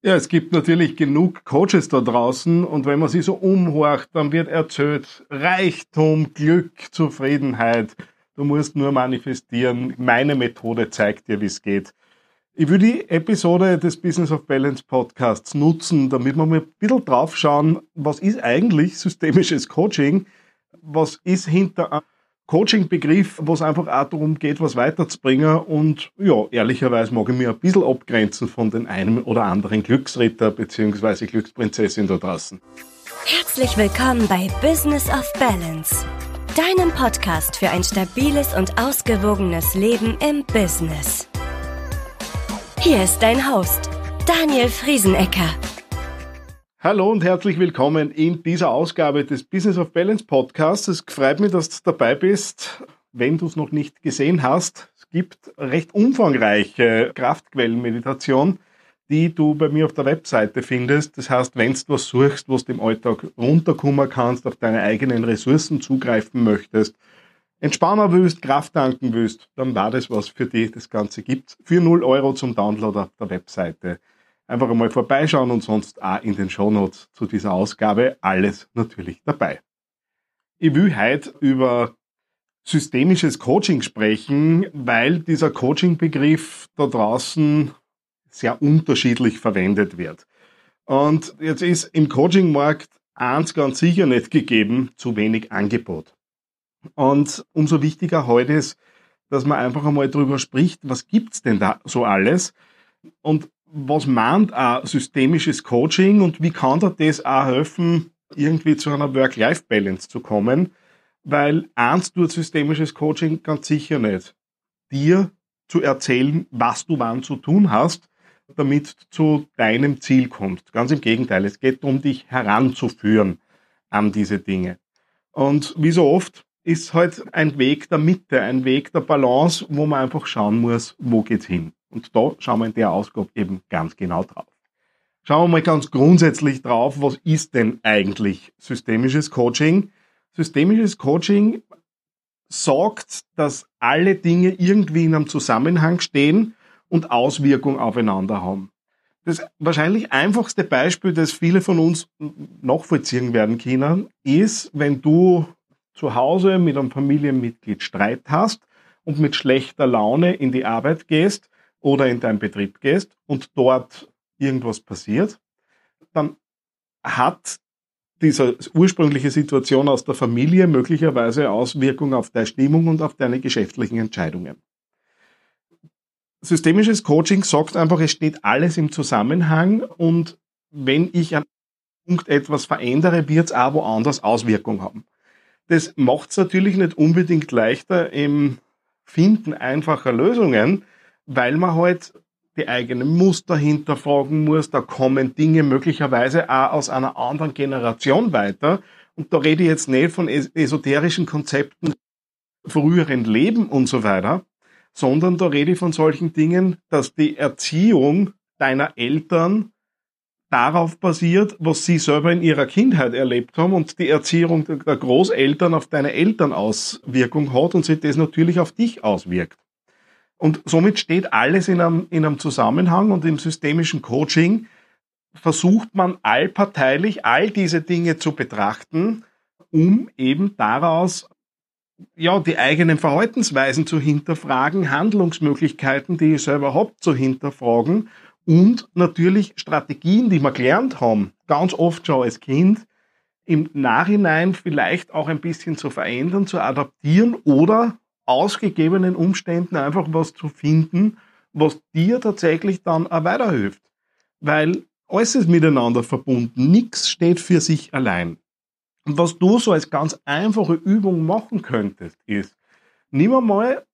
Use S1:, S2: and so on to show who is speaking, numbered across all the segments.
S1: Ja, es gibt natürlich genug Coaches da draußen und wenn man sie so umhorcht, dann wird erzählt Reichtum, Glück, Zufriedenheit. Du musst nur manifestieren. Meine Methode zeigt dir, wie es geht. Ich will die Episode des Business of Balance Podcasts nutzen, damit wir mal ein bisschen drauf schauen, was ist eigentlich systemisches Coaching? Was ist hinter Coaching-Begriff, wo es einfach auch darum geht, was weiterzubringen. Und ja, ehrlicherweise mag ich mir ein bisschen abgrenzen von den einen oder anderen Glücksritter bzw. Glücksprinzessin da draußen.
S2: Herzlich willkommen bei Business of Balance, deinem Podcast für ein stabiles und ausgewogenes Leben im Business. Hier ist dein Host, Daniel Friesenecker.
S1: Hallo und herzlich willkommen in dieser Ausgabe des Business of Balance Podcasts. Es freut mich, dass du dabei bist. Wenn du es noch nicht gesehen hast, es gibt recht umfangreiche Kraftquellenmeditation, die du bei mir auf der Webseite findest. Das heißt, wenn du was suchst, was du im Alltag runterkommen kannst, auf deine eigenen Ressourcen zugreifen möchtest, entspannen willst, Kraft tanken willst, dann war das was für dich. Das Ganze gibt für 0 Euro zum Download auf der Webseite einfach einmal vorbeischauen und sonst auch in den Shownotes zu dieser Ausgabe alles natürlich dabei. Ich will heute über systemisches Coaching sprechen, weil dieser Coaching-Begriff da draußen sehr unterschiedlich verwendet wird. Und jetzt ist im Coaching-Markt eins ganz sicher nicht gegeben, zu wenig Angebot. Und umso wichtiger heute ist, dass man einfach einmal drüber spricht, was gibt's denn da so alles? Und was meint auch systemisches Coaching und wie kann dir das auch helfen, irgendwie zu einer Work-Life-Balance zu kommen? Weil eins tut systemisches Coaching ganz sicher nicht. Dir zu erzählen, was du wann zu tun hast, damit du zu deinem Ziel kommst. Ganz im Gegenteil, es geht darum, dich heranzuführen an diese Dinge. Und wie so oft ist halt ein Weg der Mitte, ein Weg der Balance, wo man einfach schauen muss, wo geht's hin. Und da schauen wir in der Ausgabe eben ganz genau drauf. Schauen wir mal ganz grundsätzlich drauf, was ist denn eigentlich systemisches Coaching? Systemisches Coaching sagt, dass alle Dinge irgendwie in einem Zusammenhang stehen und Auswirkungen aufeinander haben. Das wahrscheinlich einfachste Beispiel, das viele von uns nachvollziehen werden können, ist, wenn du zu Hause mit einem Familienmitglied Streit hast und mit schlechter Laune in die Arbeit gehst oder in deinen Betrieb gehst und dort irgendwas passiert, dann hat diese ursprüngliche Situation aus der Familie möglicherweise Auswirkungen auf deine Stimmung und auf deine geschäftlichen Entscheidungen. Systemisches Coaching sagt einfach, es steht alles im Zusammenhang und wenn ich an Punkt etwas verändere, wird es auch woanders Auswirkungen haben. Das macht es natürlich nicht unbedingt leichter im Finden einfacher Lösungen, weil man halt die eigenen Muster hinterfragen muss. Da kommen Dinge möglicherweise auch aus einer anderen Generation weiter. Und da rede ich jetzt nicht von esoterischen Konzepten, früheren Leben und so weiter, sondern da rede ich von solchen Dingen, dass die Erziehung deiner Eltern darauf basiert, was sie selber in ihrer Kindheit erlebt haben und die Erziehung der Großeltern auf deine Eltern Auswirkung hat und sich das natürlich auf dich auswirkt. Und somit steht alles in einem, in einem Zusammenhang und im systemischen Coaching versucht man allparteilich all diese Dinge zu betrachten, um eben daraus ja, die eigenen Verhaltensweisen zu hinterfragen, Handlungsmöglichkeiten, die ich selber habe, zu hinterfragen und natürlich Strategien, die wir gelernt haben, ganz oft schon als Kind, im Nachhinein vielleicht auch ein bisschen zu verändern, zu adaptieren oder ausgegebenen Umständen einfach was zu finden, was dir tatsächlich dann auch weiterhilft. Weil alles ist miteinander verbunden. Nichts steht für sich allein. Und was du so als ganz einfache Übung machen könntest, ist, nimm einmal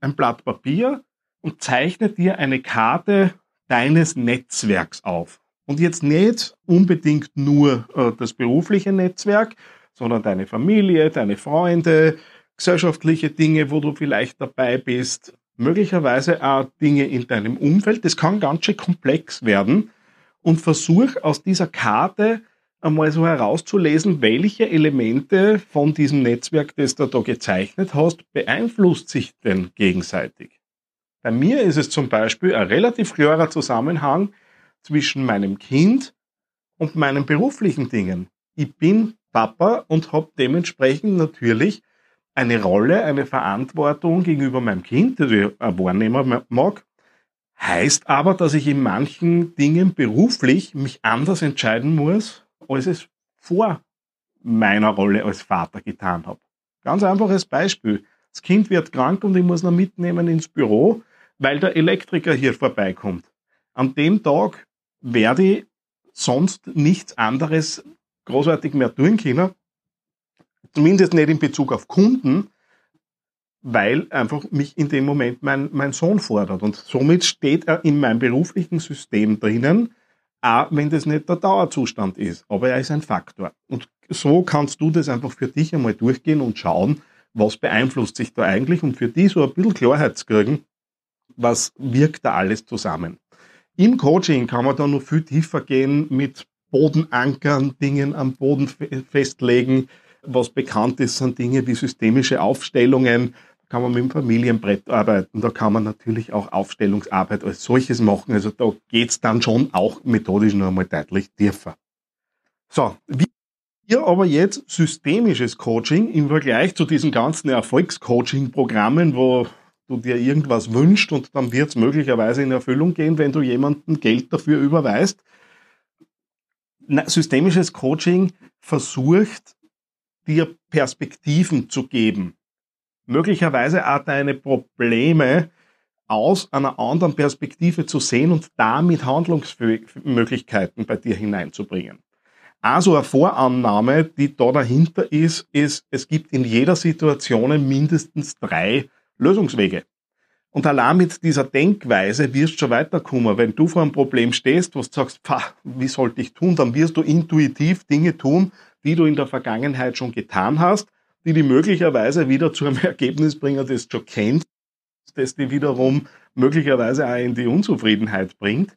S1: ein Blatt Papier und zeichne dir eine Karte deines Netzwerks auf. Und jetzt nicht unbedingt nur äh, das berufliche Netzwerk, sondern deine Familie, deine Freunde, gesellschaftliche Dinge, wo du vielleicht dabei bist, möglicherweise auch Dinge in deinem Umfeld. Das kann ganz schön komplex werden und versuch aus dieser Karte einmal so herauszulesen, welche Elemente von diesem Netzwerk, das du da gezeichnet hast, beeinflusst sich denn gegenseitig. Bei mir ist es zum Beispiel ein relativ klarer Zusammenhang zwischen meinem Kind und meinen beruflichen Dingen. Ich bin Papa und habe dementsprechend natürlich eine Rolle, eine Verantwortung gegenüber meinem Kind, das ich wahrnehmen mag. Heißt aber, dass ich in manchen Dingen beruflich mich anders entscheiden muss, als es vor meiner Rolle als Vater getan habe. Ganz einfaches Beispiel. Das Kind wird krank und ich muss noch mitnehmen ins Büro, weil der Elektriker hier vorbeikommt. An dem Tag werde ich sonst nichts anderes großartig mehr tun können. Zumindest nicht in Bezug auf Kunden, weil einfach mich in dem Moment mein, mein Sohn fordert. Und somit steht er in meinem beruflichen System drinnen, auch wenn das nicht der Dauerzustand ist. Aber er ist ein Faktor. Und so kannst du das einfach für dich einmal durchgehen und schauen, was beeinflusst sich da eigentlich und für die so ein bisschen Klarheit zu kriegen, was wirkt da alles zusammen. Im Coaching kann man da noch viel tiefer gehen mit Bodenankern, Dingen am Boden festlegen. Was bekannt ist, sind Dinge wie systemische Aufstellungen. Da kann man mit dem Familienbrett arbeiten. Da kann man natürlich auch Aufstellungsarbeit als solches machen. Also da geht's dann schon auch methodisch noch einmal deutlich tiefer. So, wie hier aber jetzt systemisches Coaching im Vergleich zu diesen ganzen Erfolgscoaching-Programmen, wo du dir irgendwas wünschst und dann wird es möglicherweise in Erfüllung gehen, wenn du jemandem Geld dafür überweist. Systemisches Coaching versucht, dir Perspektiven zu geben. Möglicherweise auch deine Probleme aus einer anderen Perspektive zu sehen und damit Handlungsmöglichkeiten bei dir hineinzubringen. Also eine Vorannahme, die da dahinter ist, ist, es gibt in jeder Situation mindestens drei Lösungswege. Und allein mit dieser Denkweise wirst du schon weiterkommen. Wenn du vor einem Problem stehst, wo du sagst, pah, wie sollte ich tun, dann wirst du intuitiv Dinge tun, die du in der Vergangenheit schon getan hast, die dich möglicherweise wieder zu einem Ergebnis bringen, das du schon kennst, das dich wiederum möglicherweise auch in die Unzufriedenheit bringt.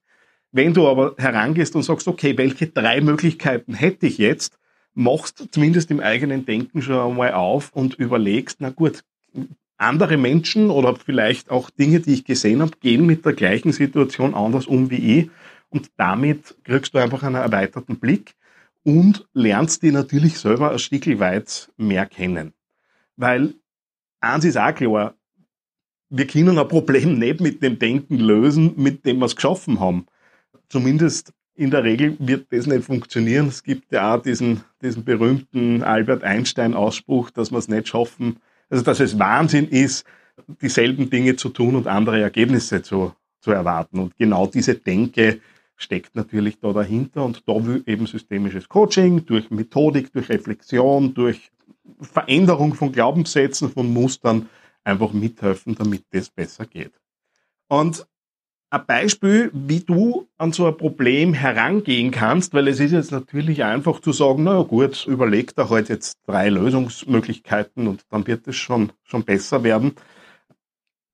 S1: Wenn du aber herangehst und sagst, okay, welche drei Möglichkeiten hätte ich jetzt, machst zumindest im eigenen Denken schon einmal auf und überlegst, na gut, andere Menschen oder vielleicht auch Dinge, die ich gesehen habe, gehen mit der gleichen Situation anders um wie ich und damit kriegst du einfach einen erweiterten Blick und lernst die natürlich selber ein Stück weit mehr kennen. Weil eins ist auch klar, wir können ein Problem nicht mit dem Denken lösen, mit dem wir es geschaffen haben zumindest in der Regel wird das nicht funktionieren. Es gibt ja auch diesen, diesen berühmten Albert Einstein-Ausspruch, dass wir es nicht schaffen, also dass es Wahnsinn ist, dieselben Dinge zu tun und andere Ergebnisse zu, zu erwarten. Und genau diese Denke steckt natürlich da dahinter und da will eben systemisches Coaching durch Methodik, durch Reflexion, durch Veränderung von Glaubenssätzen, von Mustern einfach mithelfen, damit das besser geht. Und ein Beispiel, wie du an so ein Problem herangehen kannst, weil es ist jetzt natürlich einfach zu sagen, na gut, überleg da halt jetzt drei Lösungsmöglichkeiten und dann wird es schon, schon besser werden.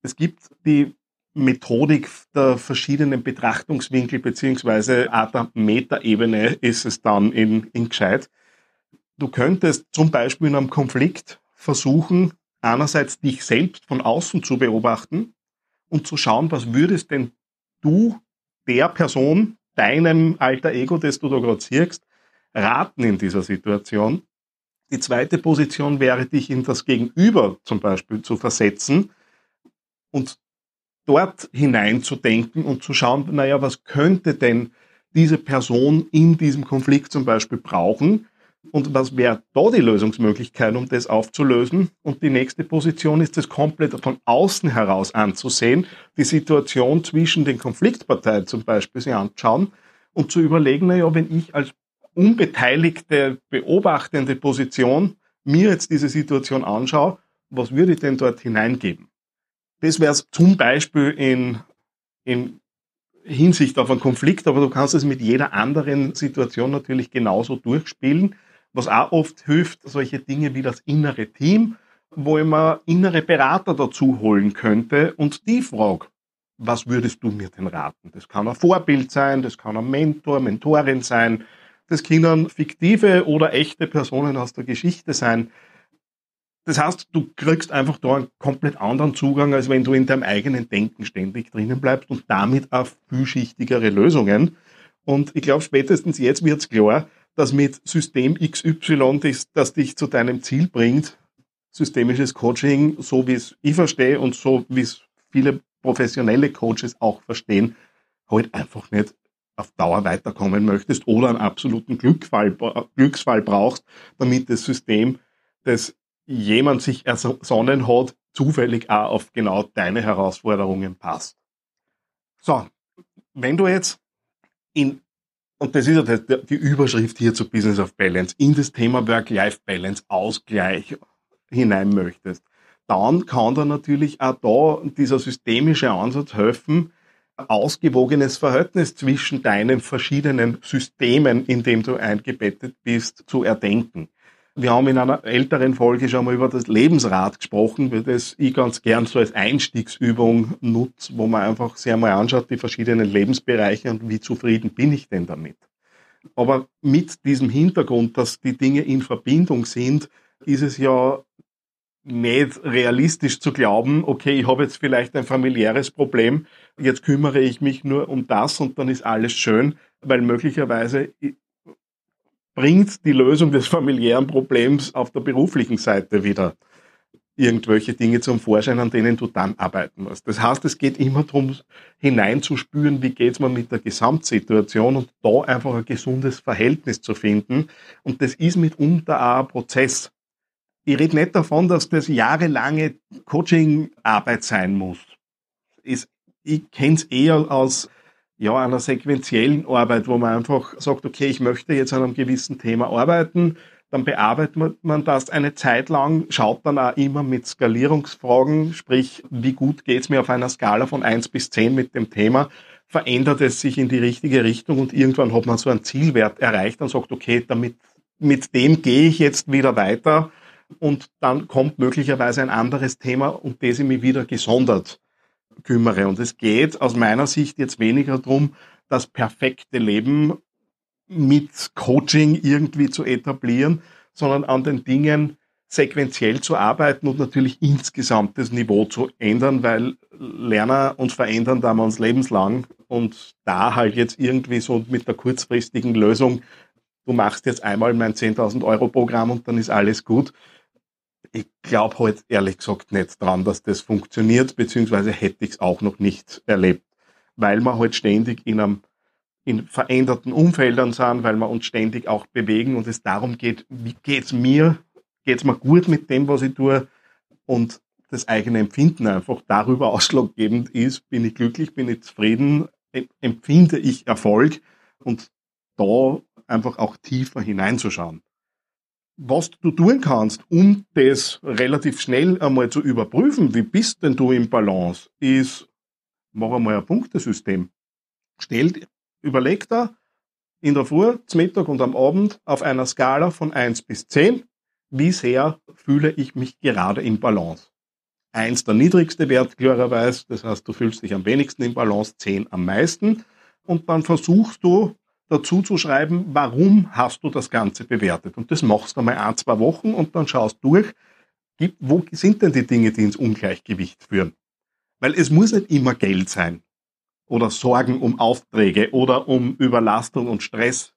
S1: Es gibt die Methodik der verschiedenen Betrachtungswinkel beziehungsweise auch der Metaebene ist es dann in, in gescheit. Du könntest zum Beispiel in einem Konflikt versuchen, einerseits dich selbst von außen zu beobachten und zu schauen, was würdest denn du der Person, deinem alter Ego, das du da gerade siehst, raten in dieser Situation. Die zweite Position wäre, dich in das Gegenüber zum Beispiel zu versetzen und dort hineinzudenken und zu schauen, naja, was könnte denn diese Person in diesem Konflikt zum Beispiel brauchen? Und was wäre da die Lösungsmöglichkeit, um das aufzulösen? Und die nächste Position ist es komplett von außen heraus anzusehen, die Situation zwischen den Konfliktparteien zum Beispiel sich anschauen und zu überlegen, naja, wenn ich als unbeteiligte, beobachtende Position mir jetzt diese Situation anschaue, was würde ich denn dort hineingeben? Das wäre zum Beispiel in, in Hinsicht auf einen Konflikt, aber du kannst es mit jeder anderen Situation natürlich genauso durchspielen. Was auch oft hilft, solche Dinge wie das innere Team, wo mir innere Berater dazu holen könnte und die frage, was würdest du mir denn raten? Das kann ein Vorbild sein, das kann ein Mentor, Mentorin sein, das können fiktive oder echte Personen aus der Geschichte sein. Das heißt, du kriegst einfach da einen komplett anderen Zugang, als wenn du in deinem eigenen Denken ständig drinnen bleibst und damit auf vielschichtigere Lösungen. Und ich glaube, spätestens jetzt wird es klar, dass mit System XY, das, das dich zu deinem Ziel bringt, systemisches Coaching, so wie es ich verstehe und so wie es viele professionelle Coaches auch verstehen, halt einfach nicht auf Dauer weiterkommen möchtest oder einen absoluten Glücksfall, Glücksfall brauchst, damit das System, das jemand sich ersonnen hat, zufällig auch auf genau deine Herausforderungen passt. So, wenn du jetzt in, und das ist ja die Überschrift hier zu Business of Balance, in das Thema Work-Life-Balance, Ausgleich hinein möchtest, dann kann da natürlich auch da dieser systemische Ansatz helfen, ausgewogenes Verhältnis zwischen deinen verschiedenen Systemen, in dem du eingebettet bist, zu erdenken. Wir haben in einer älteren Folge schon mal über das Lebensrad gesprochen, das ich ganz gern so als Einstiegsübung nutze, wo man einfach sehr mal anschaut, die verschiedenen Lebensbereiche und wie zufrieden bin ich denn damit. Aber mit diesem Hintergrund, dass die Dinge in Verbindung sind, ist es ja nicht realistisch zu glauben, okay, ich habe jetzt vielleicht ein familiäres Problem, jetzt kümmere ich mich nur um das und dann ist alles schön, weil möglicherweise bringt die Lösung des familiären Problems auf der beruflichen Seite wieder irgendwelche Dinge zum Vorschein, an denen du dann arbeiten musst. Das heißt, es geht immer darum, hineinzuspüren, wie geht's mir mit der Gesamtsituation und da einfach ein gesundes Verhältnis zu finden. Und das ist mitunter auch ein Prozess. Ich rede nicht davon, dass das jahrelange Coaching-Arbeit sein muss. Ich kenne es eher aus ja, einer sequentiellen Arbeit, wo man einfach sagt, okay, ich möchte jetzt an einem gewissen Thema arbeiten, dann bearbeitet man das eine Zeit lang, schaut dann auch immer mit Skalierungsfragen, sprich, wie gut geht's mir auf einer Skala von eins bis zehn mit dem Thema, verändert es sich in die richtige Richtung und irgendwann hat man so einen Zielwert erreicht und sagt, okay, damit, mit dem gehe ich jetzt wieder weiter und dann kommt möglicherweise ein anderes Thema, um das ich mich wieder gesondert kümmere. Und es geht aus meiner Sicht jetzt weniger darum, das perfekte Leben mit Coaching irgendwie zu etablieren, sondern an den Dingen sequenziell zu arbeiten und natürlich insgesamt das Niveau zu ändern, weil Lerner und verändern da wir uns lebenslang und da halt jetzt irgendwie so mit der kurzfristigen Lösung, du machst jetzt einmal mein 10.000 Euro Programm und dann ist alles gut, ich glaube halt ehrlich gesagt nicht dran, dass das funktioniert, beziehungsweise hätte ich es auch noch nicht erlebt, weil wir halt ständig in einem in veränderten Umfeldern sind, weil wir uns ständig auch bewegen und es darum geht, wie geht's mir, geht's mir gut mit dem, was ich tue? Und das eigene Empfinden einfach darüber ausschlaggebend ist, bin ich glücklich, bin ich zufrieden, empfinde ich Erfolg und da einfach auch tiefer hineinzuschauen was du tun kannst, um das relativ schnell einmal zu überprüfen, wie bist denn du im Balance, ist, mach einmal ein Punktesystem. Stell, überleg da in der Früh, zum Mittag und am Abend auf einer Skala von eins bis zehn, wie sehr fühle ich mich gerade im Balance. Eins der niedrigste Wert klarerweise, das heißt, du fühlst dich am wenigsten im Balance, zehn am meisten. Und dann versuchst du dazu zu schreiben, warum hast du das Ganze bewertet. Und das machst du mal ein, zwei Wochen und dann schaust durch, wo sind denn die Dinge, die ins Ungleichgewicht führen. Weil es muss nicht immer Geld sein oder Sorgen um Aufträge oder um Überlastung und Stress.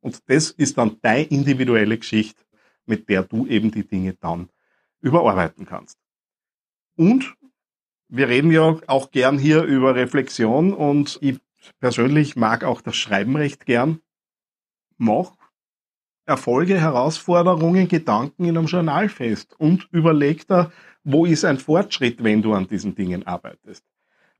S1: Und das ist dann deine individuelle Geschichte, mit der du eben die Dinge dann überarbeiten kannst. Und wir reden ja auch gern hier über Reflexion und ich persönlich mag auch das Schreiben recht gern. Mach Erfolge, Herausforderungen, Gedanken in einem Journal fest und überleg da, wo ist ein Fortschritt, wenn du an diesen Dingen arbeitest.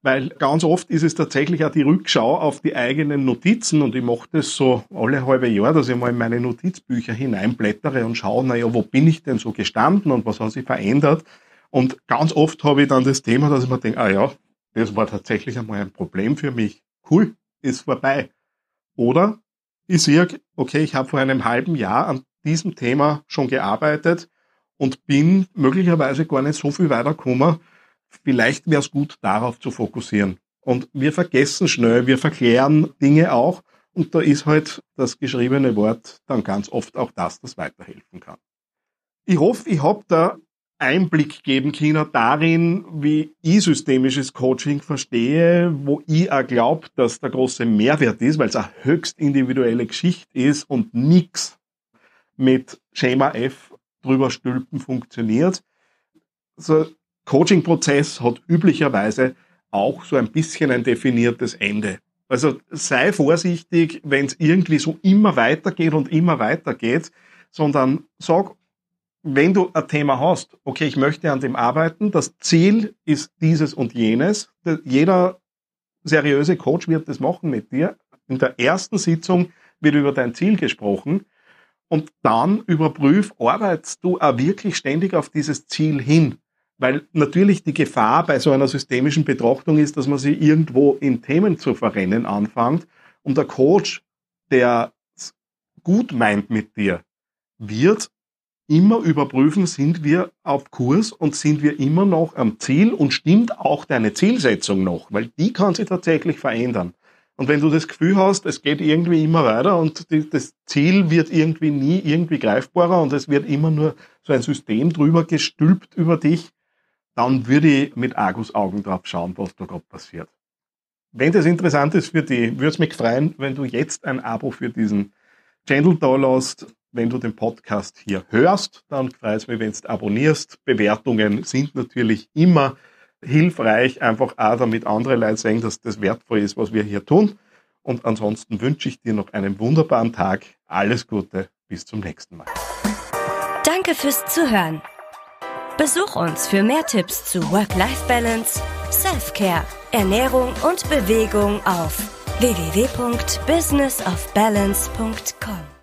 S1: Weil ganz oft ist es tatsächlich auch die Rückschau auf die eigenen Notizen und ich mache das so alle halbe Jahr, dass ich mal in meine Notizbücher hineinblättere und schaue, naja, wo bin ich denn so gestanden und was hat sich verändert. Und ganz oft habe ich dann das Thema, dass ich mir denke, ah ja, das war tatsächlich einmal ein Problem für mich cool, ist vorbei. Oder ich sehe, okay, ich habe vor einem halben Jahr an diesem Thema schon gearbeitet und bin möglicherweise gar nicht so viel weitergekommen. Vielleicht wäre es gut, darauf zu fokussieren. Und wir vergessen schnell, wir verklären Dinge auch. Und da ist halt das geschriebene Wort dann ganz oft auch das, das weiterhelfen kann. Ich hoffe, ich habe da Einblick geben können darin, wie ich systemisches Coaching verstehe, wo ich auch glaube, dass der große Mehrwert ist, weil es eine höchst individuelle Geschichte ist und nichts mit Schema F drüber stülpen funktioniert. So Coaching-Prozess hat üblicherweise auch so ein bisschen ein definiertes Ende. Also sei vorsichtig, wenn es irgendwie so immer weitergeht und immer weitergeht, sondern sag, wenn du ein Thema hast, okay, ich möchte an dem arbeiten, das Ziel ist dieses und jenes, jeder seriöse Coach wird das machen mit dir. In der ersten Sitzung wird über dein Ziel gesprochen und dann überprüf, arbeitest du auch wirklich ständig auf dieses Ziel hin. Weil natürlich die Gefahr bei so einer systemischen Betrachtung ist, dass man sich irgendwo in Themen zu verrennen anfängt und der Coach, der gut meint mit dir, wird immer überprüfen, sind wir auf Kurs und sind wir immer noch am Ziel und stimmt auch deine Zielsetzung noch, weil die kann sich tatsächlich verändern. Und wenn du das Gefühl hast, es geht irgendwie immer weiter und die, das Ziel wird irgendwie nie irgendwie greifbarer und es wird immer nur so ein System drüber gestülpt über dich, dann würde ich mit Argus Augen drauf schauen, was da gerade passiert. Wenn das interessant ist für dich, würde es mich freuen, wenn du jetzt ein Abo für diesen Channel da lässt wenn du den Podcast hier hörst, dann freut es mich, wenn du abonnierst. Bewertungen sind natürlich immer hilfreich, einfach auch damit andere Leute sehen, dass das wertvoll ist, was wir hier tun. Und ansonsten wünsche ich dir noch einen wunderbaren Tag. Alles Gute, bis zum nächsten Mal.
S2: Danke fürs Zuhören. Besuch uns für mehr Tipps zu Work-Life-Balance, Self-Care, Ernährung und Bewegung auf www.businessofbalance.com.